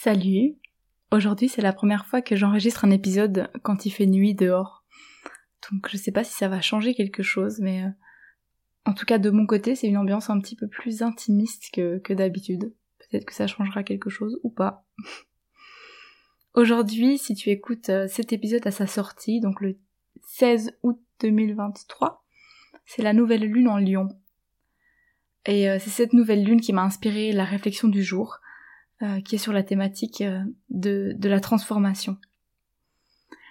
Salut Aujourd'hui c'est la première fois que j'enregistre un épisode quand il fait nuit dehors. Donc je sais pas si ça va changer quelque chose, mais euh, en tout cas de mon côté c'est une ambiance un petit peu plus intimiste que, d'habitude. Peut-être que ça changera quelque chose ou pas. Aujourd'hui, si tu écoutes euh, cet épisode à sa sortie, donc le 16 août 2023, c'est la nouvelle lune en lion. Et euh, c'est cette nouvelle lune qui m'a inspiré la réflexion du jour. Euh, qui est sur la thématique euh, de, la transformation.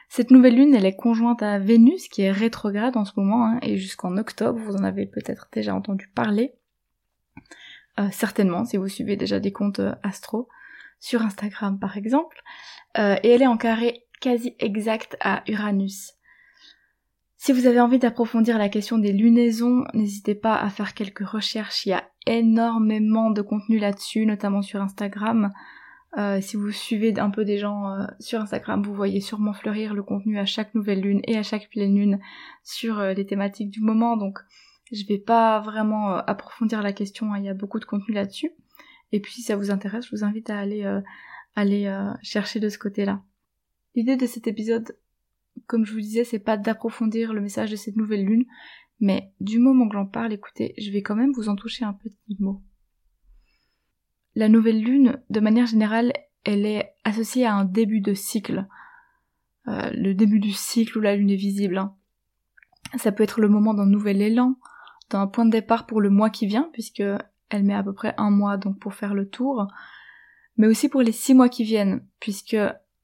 Cette nouvelle lune, elle est conjointe à Vénus, qui est rétrograde en ce moment, hein, et jusqu'en octobre, vous en avez peut-être déjà entendu parler. Euh, certainement, si vous suivez déjà des comptes astro, sur Instagram par exemple. et elle est en carré quasi exact à Uranus. Si vous avez envie d'approfondir la question des lunaisons, n'hésitez pas à faire quelques recherches. Il y a énormément de contenu là-dessus, notamment sur Instagram. Euh, si vous suivez un peu des gens euh, sur Instagram, vous voyez sûrement fleurir le contenu à chaque nouvelle lune et à chaque pleine lune sur euh, les thématiques du moment. Donc je vais pas vraiment approfondir la question, hein. il y a beaucoup de contenu là-dessus. Et puis si ça vous intéresse, je vous invite à aller, aller chercher de ce côté-là. L'idée de cet épisode, comme je vous disais, c'est pas d'approfondir le message de cette nouvelle lune, mais du moment que j'en parle, écoutez, je vais quand même vous en toucher un petit mot. La nouvelle lune, de manière générale, elle est associée à un début de cycle. Euh, le début du cycle où la lune est visible. Hein. Ça peut être le moment d'un nouvel élan, d'un point de départ pour le mois qui vient, puisque elle met à peu près un mois donc pour faire le tour, mais aussi pour les six mois qui viennent, puisque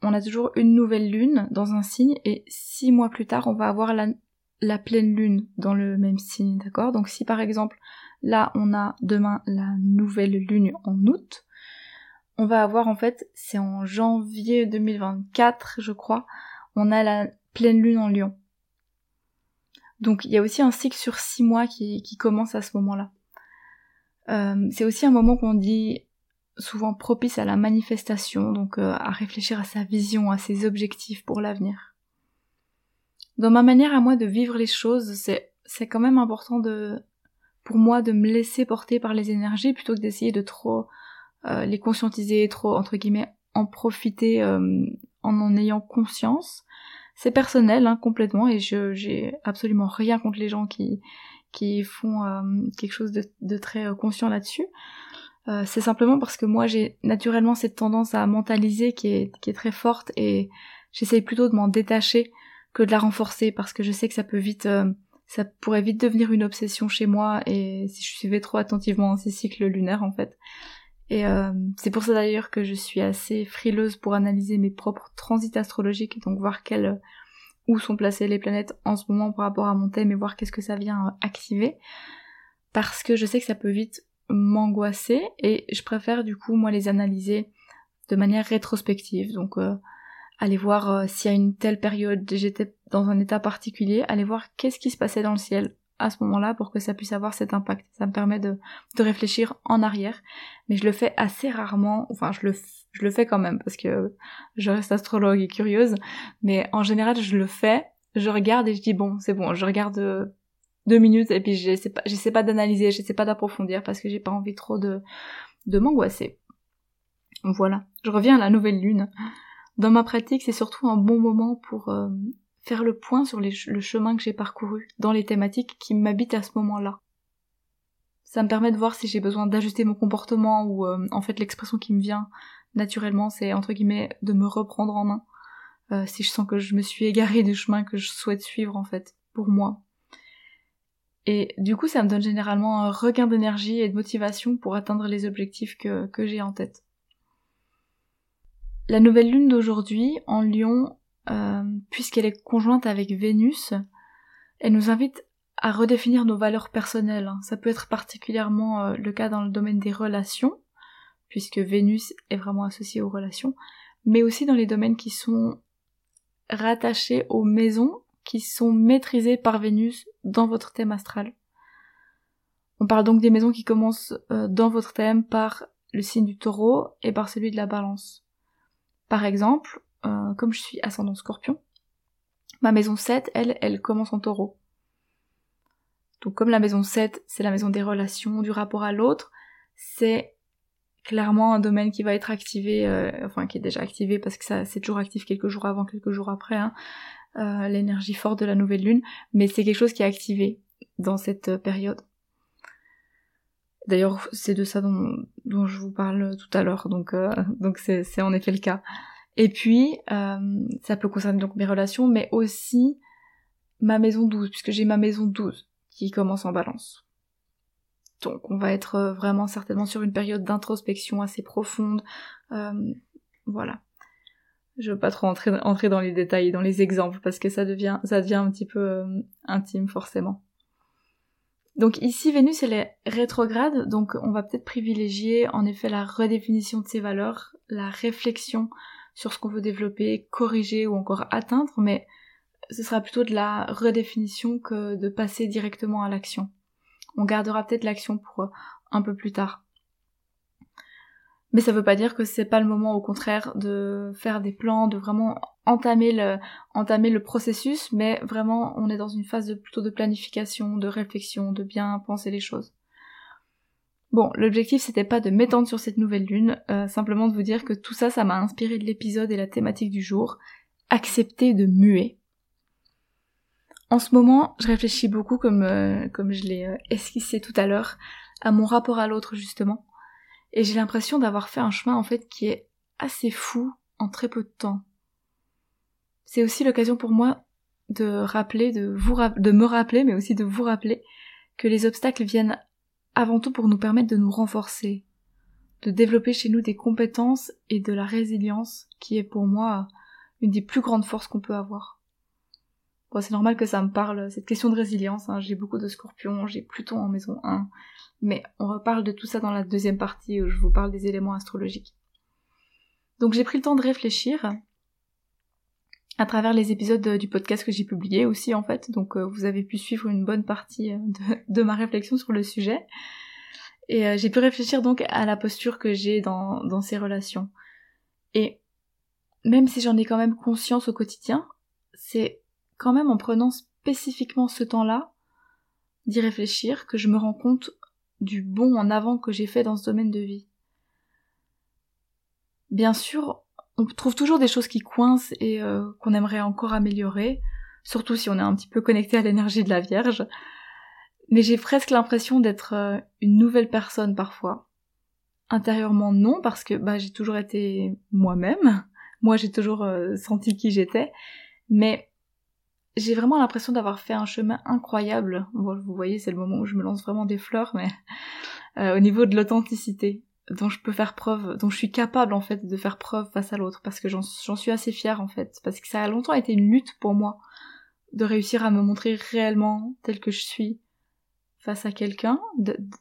on a toujours une nouvelle lune dans un signe et six mois plus tard on va avoir la, pleine lune dans le même signe, d'accord? Donc si par exemple là on a demain la nouvelle lune en août, on va avoir en fait, c'est en janvier 2024 je crois, on a la pleine lune en lion. Donc il y a aussi un cycle sur six mois qui, commence à ce moment-là. Euh, c'est aussi un moment qu'on dit souvent propice à la manifestation, donc euh, à réfléchir à sa vision, à ses objectifs pour l'avenir dans ma manière à moi de vivre les choses, c'est c'est quand même important de pour moi de me laisser porter par les énergies plutôt que d'essayer de trop euh, les conscientiser, trop entre guillemets en profiter euh, en en ayant conscience. C'est personnel hein, complètement et je j'ai absolument rien contre les gens qui qui font quelque chose de très conscient là-dessus. C'est simplement parce que moi j'ai naturellement cette tendance à mentaliser qui est, qui est très forte et j'essaye plutôt de m'en détacher que de la renforcer parce que je sais que ça peut vite euh, ça pourrait vite devenir une obsession chez moi et si je suivais trop attentivement ces cycles lunaires en fait. Et euh, c'est pour ça d'ailleurs que je suis assez frileuse pour analyser mes propres transits astrologiques, donc voir quel, où sont placées les planètes en ce moment par rapport à mon thème et voir qu'est-ce que ça vient euh, activer. Parce que je sais que ça peut vite m'angoisser et je préfère du coup moi les analyser de manière rétrospective. Donc aller voir euh, si à une telle période j'étais dans un état particulier, aller voir qu'est-ce qui se passait dans le ciel à ce moment-là pour que ça puisse avoir cet impact. Ça me permet de, de réfléchir en arrière, mais je le fais assez rarement, enfin je le, je le fais quand même parce que je reste astrologue et curieuse, mais en général je le fais, je regarde et je dis bon c'est bon, je regarde euh, deux minutes et puis j'essaie pas, j'essaie pas d'analyser, j'essaie pas d'approfondir parce que j'ai pas envie trop de, de m'angoisser. Voilà, je reviens à la nouvelle lune. Dans ma pratique, c'est surtout un bon moment pour euh, faire le point sur le chemin que j'ai parcouru, dans les thématiques qui m'habitent à ce moment-là. Ça me permet de voir si j'ai besoin d'ajuster mon comportement ou euh, en fait l'expression qui me vient naturellement, c'est entre guillemets de me reprendre en main. Euh, si je sens que je me suis égarée du chemin que je souhaite suivre en fait, pour moi. Et du coup, ça me donne généralement un regain d'énergie et de motivation pour atteindre les objectifs que, j'ai en tête. La nouvelle lune d'aujourd'hui en Lion, euh, puisqu'elle est conjointe avec Vénus, elle nous invite à redéfinir nos valeurs personnelles. Hein. Ça peut être particulièrement euh, le cas dans le domaine des relations, puisque Vénus est vraiment associée aux relations, mais aussi dans les domaines qui sont rattachés aux maisons qui sont maîtrisées par Vénus dans votre thème astral. On parle donc des maisons qui commencent euh, dans votre thème par le signe du taureau et par celui de la balance. Par exemple, euh, comme je suis ascendant scorpion, ma maison 7, elle, elle commence en taureau. Donc comme la maison 7, c'est la maison des relations, du rapport à l'autre, c'est clairement un domaine qui va être activé, euh, enfin qui est déjà activé parce que ça c'est toujours actif quelques jours avant, quelques jours après, hein, euh, l'énergie forte de la nouvelle lune, mais c'est quelque chose qui est activé dans cette période. D'ailleurs, c'est de ça dont, je vous parle tout à l'heure, donc euh, c'est en effet le cas. Et puis, euh, ça peut concerner donc mes relations, mais aussi ma maison 12, puisque j'ai ma maison 12 qui commence en balance. Donc on va être euh, vraiment certainement sur une période d'introspection assez profonde. Euh, voilà. Je veux pas trop entrer, dans les détails, dans les exemples, parce que ça devient, ça devient un petit peu euh, intime forcément. Donc ici Vénus elle est rétrograde, donc on va peut-être privilégier en effet la redéfinition de ses valeurs, la réflexion sur ce qu'on veut développer, corriger ou encore atteindre, mais ce sera plutôt de la redéfinition que de passer directement à l'action. On gardera peut-être l'action pour euh, un peu plus tard. Mais ça veut pas dire que c'est pas le moment au contraire de faire des plans, de vraiment entamer le, processus, mais vraiment on est dans une phase de, plutôt de planification, de réflexion, de bien penser les choses. Bon, l'objectif c'était pas de m'étendre sur cette nouvelle lune, euh, simplement de vous dire que tout ça, ça m'a inspiré de l'épisode et la thématique du jour. Accepter de muer. En ce moment, je réfléchis beaucoup, comme, euh, comme je l'ai euh, esquissé tout à l'heure, à mon rapport à l'autre justement. Et j'ai l'impression d'avoir fait un chemin en fait qui est assez fou en très peu de temps. C'est aussi l'occasion pour moi de rappeler, de vous de me rappeler, mais aussi de vous rappeler que les obstacles viennent avant tout pour nous permettre de nous renforcer, de développer chez nous des compétences et de la résilience qui est pour moi une des plus grandes forces qu'on peut avoir. C'est normal que ça me parle, cette question de résilience, hein. j'ai beaucoup de scorpions, j'ai Pluton en maison 1, mais on reparle de tout ça dans la deuxième partie où je vous parle des éléments astrologiques. Donc j'ai pris le temps de réfléchir à travers les épisodes du podcast que j'ai publié aussi en fait, donc euh, vous avez pu suivre une bonne partie euh, de, ma réflexion sur le sujet. Et euh, j'ai pu réfléchir donc à la posture que j'ai dans ces relations. Et même si j'en ai quand même conscience au quotidien, c'est quand même en prenant spécifiquement ce temps-là d'y réfléchir que je me rends compte du bon en avant que j'ai fait dans ce domaine de vie. Bien sûr, on trouve toujours des choses qui coincent et euh, qu'on aimerait encore améliorer, surtout si on est un petit peu connecté à l'énergie de la Vierge. Mais j'ai presque l'impression d'être euh, une nouvelle personne parfois. Intérieurement non, parce que bah, j'ai toujours été moi-même. Moi j'ai toujours euh, senti qui j'étais. Mais j'ai vraiment l'impression d'avoir fait un chemin incroyable. vous voyez, c'est le moment où je me lance vraiment des fleurs, mais au niveau de l'authenticité dont je peux faire preuve, dont je suis capable en fait de faire preuve face à l'autre, parce que j'en suis assez fière en fait, parce que ça a longtemps été une lutte pour moi de réussir à me montrer réellement tel que je suis face à quelqu'un,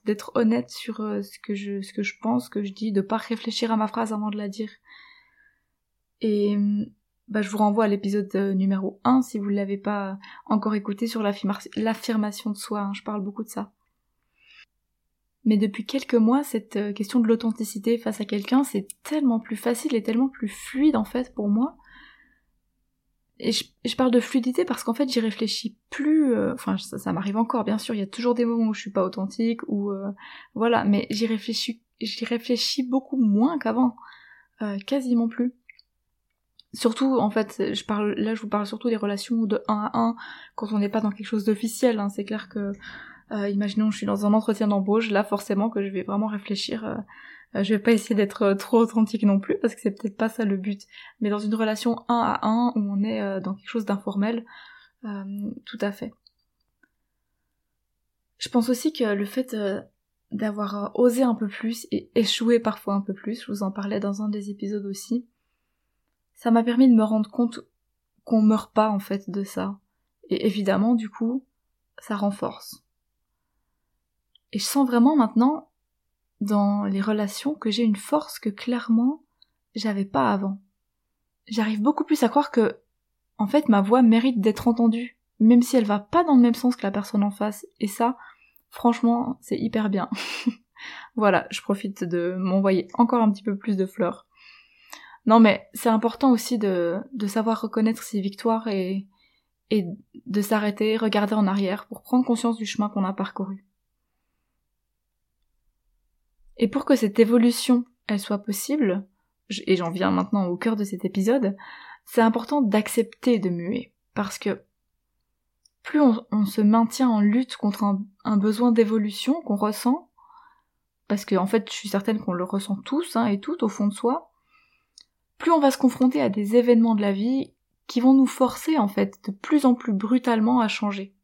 d'être honnête sur euh, ce que je ce que je pense, ce que je dis, de pas réfléchir à ma phrase avant de la dire. Et bah, je vous renvoie à l'épisode euh, numéro 1 si vous ne l'avez pas encore écouté sur l'affirmation de soi, hein. je parle beaucoup de ça. Mais depuis quelques mois, cette euh, question de l'authenticité face à quelqu'un, c'est tellement plus facile et tellement plus fluide en fait pour moi. Et je, parle de fluidité parce qu'en fait j'y réfléchis plus, euh, enfin ça, m'arrive encore bien sûr, il y a toujours des moments où je suis pas authentique ou voilà, mais j'y réfléchis beaucoup moins qu'avant, quasiment plus. Surtout en fait, je parle là je vous parle surtout des relations de 1 à 1 quand on n'est pas dans quelque chose d'officiel, hein, c'est clair que euh, imaginons je suis dans un entretien d'embauche, là forcément que je vais vraiment réfléchir. Euh, euh, je vais pas essayer d'être trop authentique non plus parce que c'est peut-être pas ça le but. Mais dans une relation un à un où on est dans quelque chose d'informel, tout à fait. Je pense aussi que le fait d'avoir osé un peu plus et échoué parfois un peu plus, je vous en parlais dans un des épisodes aussi, ça m'a permis de me rendre compte qu'on meurt pas en fait de ça. Et évidemment, du coup, ça renforce. Et je sens vraiment maintenant, dans les relations, que j'ai une force que clairement, j'avais pas avant. J'arrive beaucoup plus à croire que, en fait, ma voix mérite d'être entendue, même si elle va pas dans le même sens que la personne en face. Et ça, franchement, c'est hyper bien. voilà, je profite de m'envoyer encore un petit peu plus de fleurs. Non mais c'est important aussi de, de savoir reconnaître ses victoires et, et de s'arrêter, regarder en arrière pour prendre conscience du chemin qu'on a parcouru. Et pour que cette évolution, elle soit possible, et j'en viens maintenant au cœur de cet épisode, c'est important d'accepter de muer, parce que plus on, se maintient en lutte contre un, besoin d'évolution qu'on ressent, parce que en fait je suis certaine qu'on le ressent tous hein, et toutes au fond de soi, plus on va se confronter à des événements de la vie qui vont nous forcer en fait de plus en plus brutalement à changer.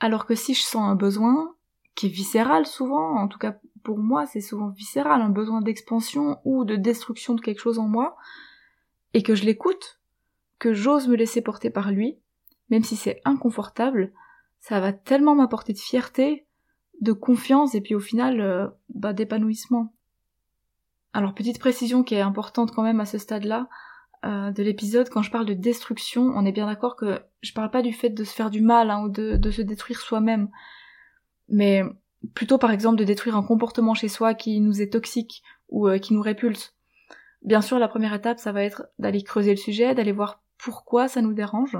Alors que si je sens un besoin, qui est viscéral souvent, en tout cas pour moi c'est souvent viscéral, un besoin d'expansion ou de destruction de quelque chose en moi, et que je l'écoute, que j'ose me laisser porter par lui, même si c'est inconfortable, ça va tellement m'apporter de fierté, de confiance et puis au final euh, bah, d'épanouissement. Alors petite précision qui est importante quand même à ce stade-là euh, de l'épisode, quand je parle de destruction, on est bien d'accord que je parle pas du fait de se faire du mal hein, ou de, se détruire soi-même, mais plutôt par exemple de détruire un comportement chez soi qui nous est toxique ou euh, qui nous répulse. Bien sûr, la première étape, ça va être d'aller creuser le sujet, d'aller voir pourquoi ça nous dérange,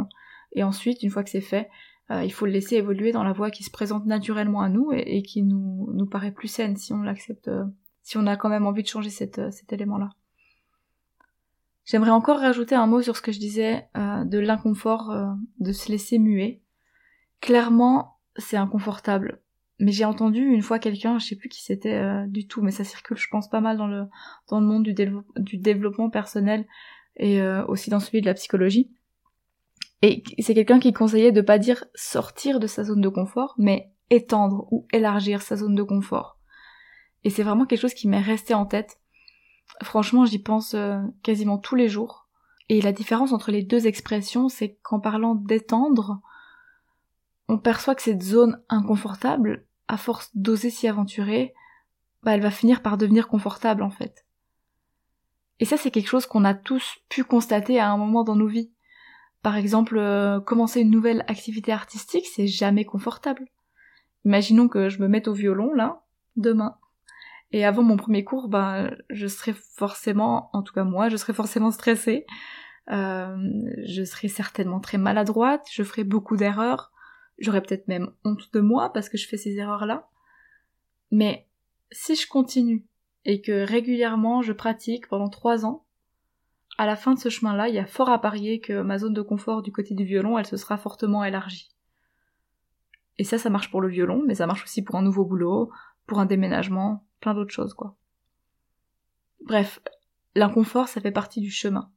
et ensuite, une fois que c'est fait, euh, il faut le laisser évoluer dans la voie qui se présente naturellement à nous et, qui nous, nous paraît plus saine si on l'accepte si on a quand même envie de changer euh, cet élément-là. J'aimerais encore rajouter un mot sur ce que je disais euh, de l'inconfort euh, de se laisser muer. Clairement, c'est inconfortable. Mais j'ai entendu une fois quelqu'un, je sais plus qui c'était du tout, mais ça circule, je pense, pas mal dans le monde du, développement personnel et aussi dans celui de la psychologie. Et c'est quelqu'un qui conseillait de pas dire sortir de sa zone de confort, mais étendre ou élargir sa zone de confort. Et c'est vraiment quelque chose qui m'est resté en tête. Franchement, j'y pense euh, quasiment tous les jours. Et la différence entre les deux expressions, c'est qu'en parlant d'étendre, on perçoit que cette zone inconfortable, à force d'oser s'y aventurer, bah, elle va finir par devenir confortable en fait. Et ça, c'est quelque chose qu'on a tous pu constater à un moment dans nos vies. Par exemple, euh, commencer une nouvelle activité artistique, c'est jamais confortable. Imaginons que je me mette au violon, là, demain. Et avant mon premier cours, ben, je serais forcément, en tout cas moi, je serais forcément stressée. Euh, je serais certainement très maladroite, je ferais beaucoup d'erreurs, j'aurais peut-être même honte de moi parce que je fais ces erreurs-là. Mais si je continue et que régulièrement je pratique pendant trois ans, à la fin de ce chemin-là, il y a fort à parier que ma zone de confort du côté du violon, elle se sera fortement élargie. Et ça, ça marche pour le violon, mais ça marche aussi pour un nouveau boulot, pour un déménagement, plein d'autres choses, quoi. Bref, l'inconfort, ça fait partie du chemin.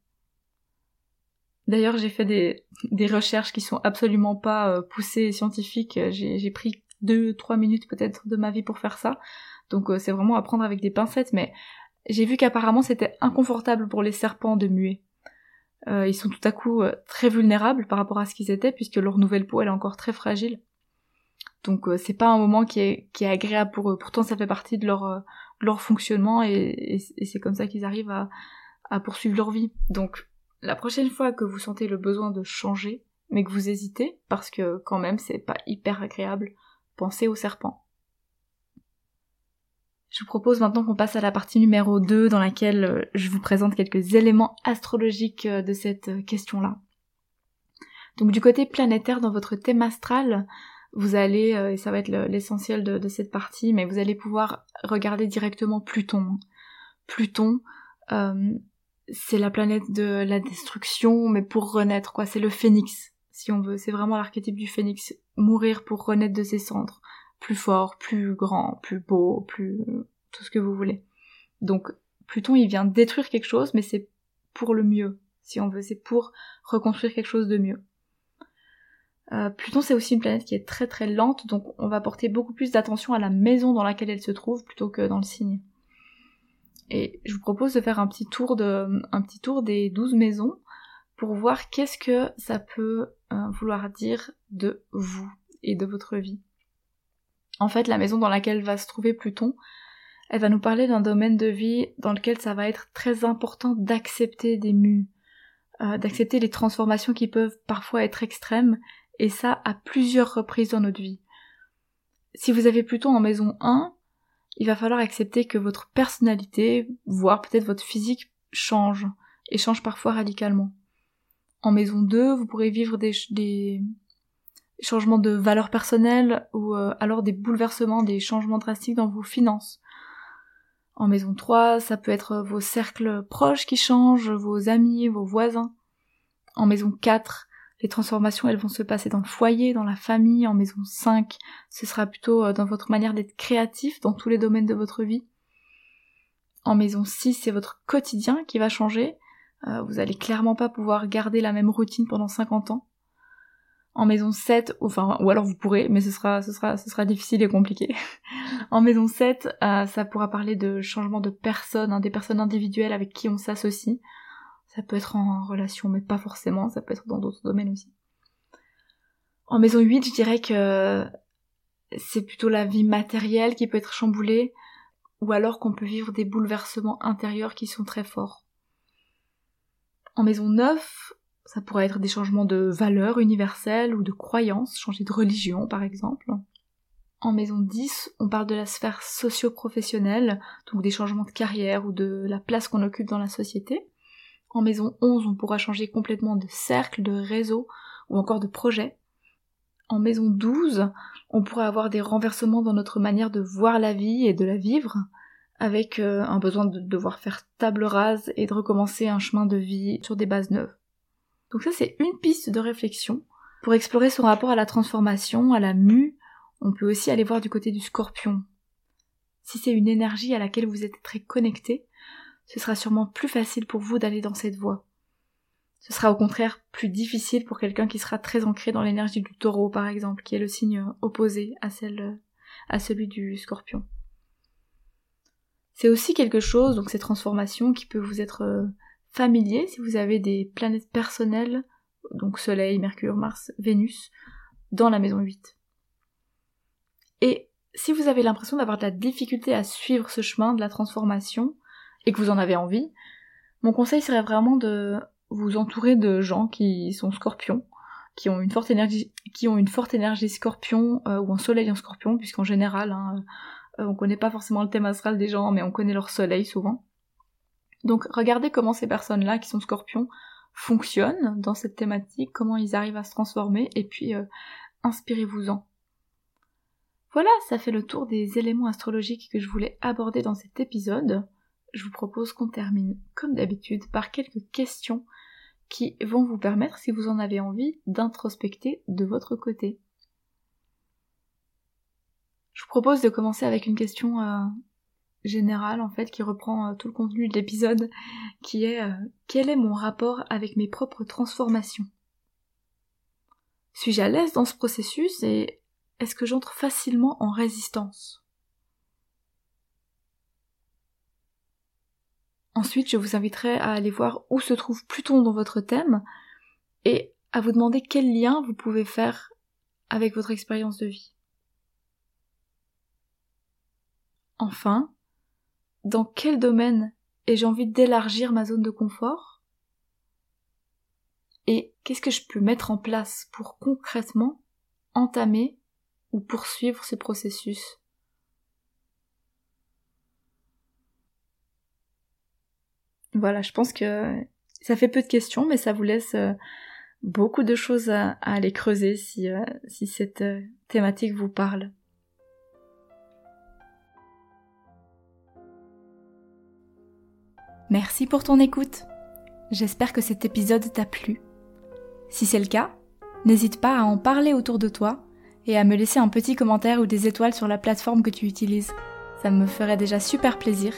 D'ailleurs, j'ai fait des, recherches qui sont absolument pas euh, poussées scientifiques. J'ai pris deux, trois minutes peut-être de ma vie pour faire ça. Donc euh, c'est vraiment à prendre avec des pincettes, mais j'ai vu qu'apparemment c'était inconfortable pour les serpents de muer. Euh, ils sont tout à coup très vulnérables par rapport à ce qu'ils étaient, puisque leur nouvelle peau elle est encore très fragile. Donc euh, c'est pas un moment qui est, qui est agréable pour eux. Pourtant ça fait partie de leur, euh, leur fonctionnement et, c'est comme ça qu'ils arrivent à, à poursuivre leur vie. Donc la prochaine fois que vous sentez le besoin de changer, mais que vous hésitez, parce que quand même c'est pas hyper agréable, pensez au serpent. Je vous propose maintenant qu'on passe à la partie numéro 2 dans laquelle euh, je vous présente quelques éléments astrologiques de cette question-là. Donc du côté planétaire dans votre thème astral, vous allez, euh, et ça va être l'essentiel de, cette partie, mais vous allez pouvoir regarder directement Pluton. Pluton, euh, c'est la planète de la destruction, mais pour renaître, quoi. C'est le phénix, si on veut. C'est vraiment l'archétype du phénix. Mourir pour renaître de ses cendres. Plus fort, plus grand, plus beau, plus... tout ce que vous voulez. Donc, Pluton, il vient détruire quelque chose, mais c'est pour le mieux, si on veut. C'est pour reconstruire quelque chose de mieux. Euh, Pluton c'est aussi une planète qui est très très lente, donc on va porter beaucoup plus d'attention à la maison dans laquelle elle se trouve plutôt que dans le signe. Et je vous propose de faire un petit tour, des 12 maisons pour voir qu'est-ce que ça peut euh, vouloir dire de vous et de votre vie. En fait, la maison dans laquelle va se trouver Pluton, elle va nous parler d'un domaine de vie dans lequel ça va être très important d'accepter des mues, euh, d'accepter les transformations qui peuvent parfois être extrêmes, et ça à plusieurs reprises dans notre vie. Si vous avez Pluton en maison 1, il va falloir accepter que votre personnalité, voire peut-être votre physique, change, et change parfois radicalement. En maison 2, vous pourrez vivre des, changements de valeurs personnelles ou euh, alors des bouleversements, des changements drastiques dans vos finances. En maison 3, ça peut être vos cercles proches qui changent, vos amis, vos voisins. En maison 4, les transformations, elles vont se passer dans le foyer, dans la famille. En maison 5, ce sera plutôt euh, dans votre manière d'être créatif dans tous les domaines de votre vie. En maison 6, c'est votre quotidien qui va changer. Euh, vous allez clairement pas pouvoir garder la même routine pendant 50 ans. En maison 7, enfin, ou alors vous pourrez, mais ce sera difficile et compliqué. en maison 7, euh, ça pourra parler de changement de personnes, hein, des personnes individuelles avec qui on s'associe. Ça peut être en relation, mais pas forcément, ça peut être dans d'autres domaines aussi. En maison 8, je dirais que c'est plutôt la vie matérielle qui peut être chamboulée, ou alors qu'on peut vivre des bouleversements intérieurs qui sont très forts. En maison 9, ça pourrait être des changements de valeurs universelles ou de croyances, changer de religion par exemple. En maison 10, on parle de la sphère socio-professionnelle, donc des changements de carrière ou de la place qu'on occupe dans la société. En maison 11, on pourra changer complètement de cercle, de réseau ou encore de projet. En maison 12, on pourrait avoir des renversements dans notre manière de voir la vie et de la vivre, avec euh, un besoin de devoir faire table rase et de recommencer un chemin de vie sur des bases neuves. Donc ça c'est une piste de réflexion. Pour explorer son rapport à la transformation, à la mue, on peut aussi aller voir du côté du scorpion. Si c'est une énergie à laquelle vous êtes très connecté, ce sera sûrement plus facile pour vous d'aller dans cette voie. Ce sera au contraire plus difficile pour quelqu'un qui sera très ancré dans l'énergie du taureau par exemple, qui est le signe opposé à celle à celui du scorpion. C'est aussi quelque chose, donc ces transformations, qui peut vous être euh, familier si vous avez des planètes personnelles, donc Soleil, Mercure, Mars, Vénus, dans la maison 8. Et si vous avez l'impression d'avoir de la difficulté à suivre ce chemin de la transformation, et que vous en avez envie, mon conseil serait vraiment de vous entourer de gens qui sont scorpions, qui ont une forte énergie, qui ont une forte énergie scorpion, euh, ou un soleil en scorpion, puisqu'en général, hein, euh, on connaît pas forcément le thème astral des gens, mais on connaît leur soleil souvent. Donc regardez comment ces personnes-là qui sont scorpions fonctionnent dans cette thématique, comment ils arrivent à se transformer, et puis euh, inspirez-vous-en. Voilà, ça fait le tour des éléments astrologiques que je voulais aborder dans cet épisode. Je vous propose qu'on termine, comme d'habitude, par quelques questions qui vont vous permettre, si vous en avez envie, d'introspecter de votre côté. Je vous propose de commencer avec une question euh, générale en fait qui reprend euh, tout le contenu de l'épisode qui est euh, quel est mon rapport avec mes propres transformations? Suis-je à l'aise dans ce processus et est-ce que j'entre facilement en résistance? Ensuite, je vous inviterai à aller voir où se trouve Pluton dans votre thème et à vous demander quel lien vous pouvez faire avec votre expérience de vie. Enfin, dans quel domaine ai-je envie d'élargir ma zone de confort Et qu'est-ce que je peux mettre en place pour concrètement entamer ou poursuivre ce processus? Voilà, je pense que ça fait peu de questions, mais ça vous laisse euh, beaucoup de choses à, aller creuser si, euh, cette euh, thématique vous parle. Merci pour ton écoute. J'espère que cet épisode t'a plu. Si c'est le cas, n'hésite pas à en parler autour de toi et à me laisser un petit commentaire ou des étoiles sur la plateforme que tu utilises. Ça me ferait déjà super plaisir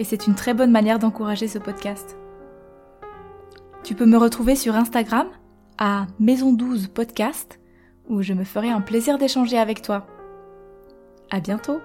et c'est une très bonne manière d'encourager ce podcast. Tu peux me retrouver sur Instagram à Maison 12 Podcast où je me ferai un plaisir d'échanger avec toi. À bientôt!